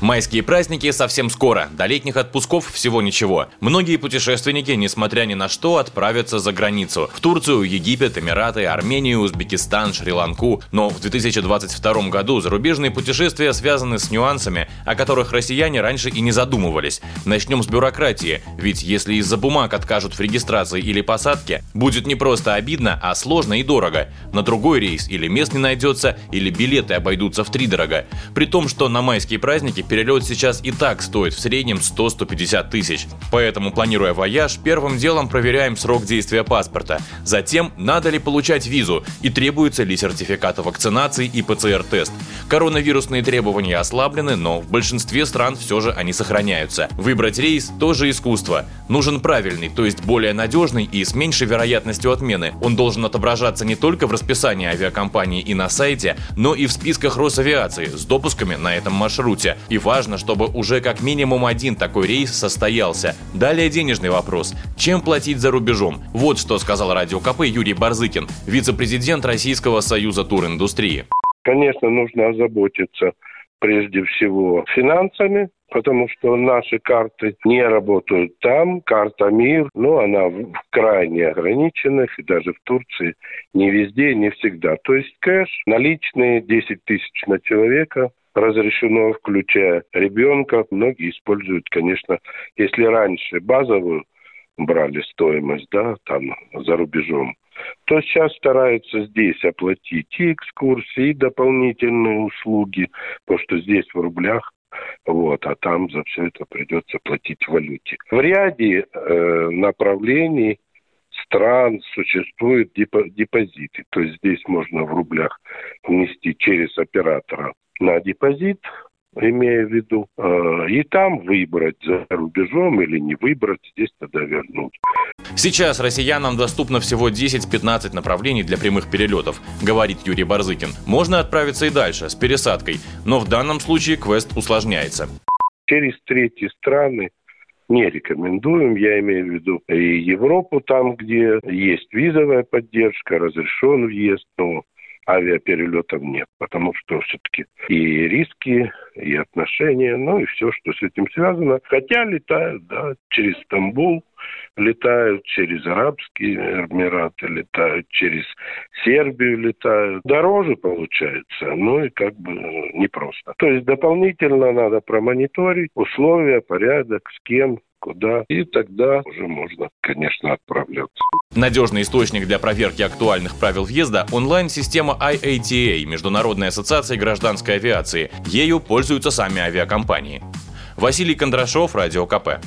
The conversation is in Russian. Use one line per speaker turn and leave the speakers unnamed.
Майские праздники совсем скоро, до летних отпусков всего ничего. Многие путешественники, несмотря ни на что, отправятся за границу. В Турцию, Египет, Эмираты, Армению, Узбекистан, Шри-Ланку. Но в 2022 году зарубежные путешествия связаны с нюансами, о которых россияне раньше и не задумывались. Начнем с бюрократии, ведь если из-за бумаг откажут в регистрации или посадке, будет не просто обидно, а сложно и дорого. На другой рейс или мест не найдется, или билеты обойдутся в три дорого. При том, что на майские праздники перелет сейчас и так стоит в среднем 100-150 тысяч. Поэтому, планируя вояж, первым делом проверяем срок действия паспорта. Затем, надо ли получать визу и требуется ли сертификат о вакцинации и ПЦР-тест. Коронавирусные требования ослаблены, но в большинстве стран все же они сохраняются. Выбрать рейс – тоже искусство. Нужен правильный, то есть более надежный и с меньшей вероятностью отмены. Он должен отображаться не только в расписании авиакомпании и на сайте, но и в списках Росавиации с допусками на этом маршруте. И важно, чтобы уже как минимум один такой рейс состоялся. Далее денежный вопрос. Чем платить за рубежом? Вот что сказал Радио КП Юрий Барзыкин, вице-президент Российского союза туриндустрии.
Конечно, нужно озаботиться прежде всего финансами, потому что наши карты не работают там. Карта МИР, ну, она в крайне ограниченных, и даже в Турции не везде, не всегда. То есть кэш, наличные 10 тысяч на человека, разрешено, включая ребенка. Многие используют, конечно, если раньше базовую брали стоимость, да, там за рубежом, то сейчас стараются здесь оплатить и экскурсии, и дополнительные услуги, потому что здесь в рублях вот, а там за все это придется платить в валюте. В ряде э, направлений стран существуют депозиты, то есть здесь можно в рублях внести через оператора на депозит, имея в виду, э, и там выбрать за рубежом или не выбрать, здесь тогда вернуть.
Сейчас россиянам доступно всего 10-15 направлений для прямых перелетов, говорит Юрий Барзыкин. Можно отправиться и дальше, с пересадкой, но в данном случае квест усложняется.
Через третьи страны не рекомендуем. Я имею в виду и Европу, там, где есть визовая поддержка, разрешен въезд, но авиаперелетов нет, потому что все-таки и риски, и отношения, ну и все, что с этим связано. Хотя летают, да, через Стамбул, летают через Арабские Эмираты, летают через Сербию, летают. Дороже получается, ну и как бы непросто. То есть дополнительно надо промониторить условия, порядок, с кем, куда, и тогда уже можно, конечно, отправляться.
Надежный источник для проверки актуальных правил въезда – онлайн-система IATA, Международной ассоциации гражданской авиации. Ею пользуются сами авиакомпании. Василий Кондрашов, Радио КП.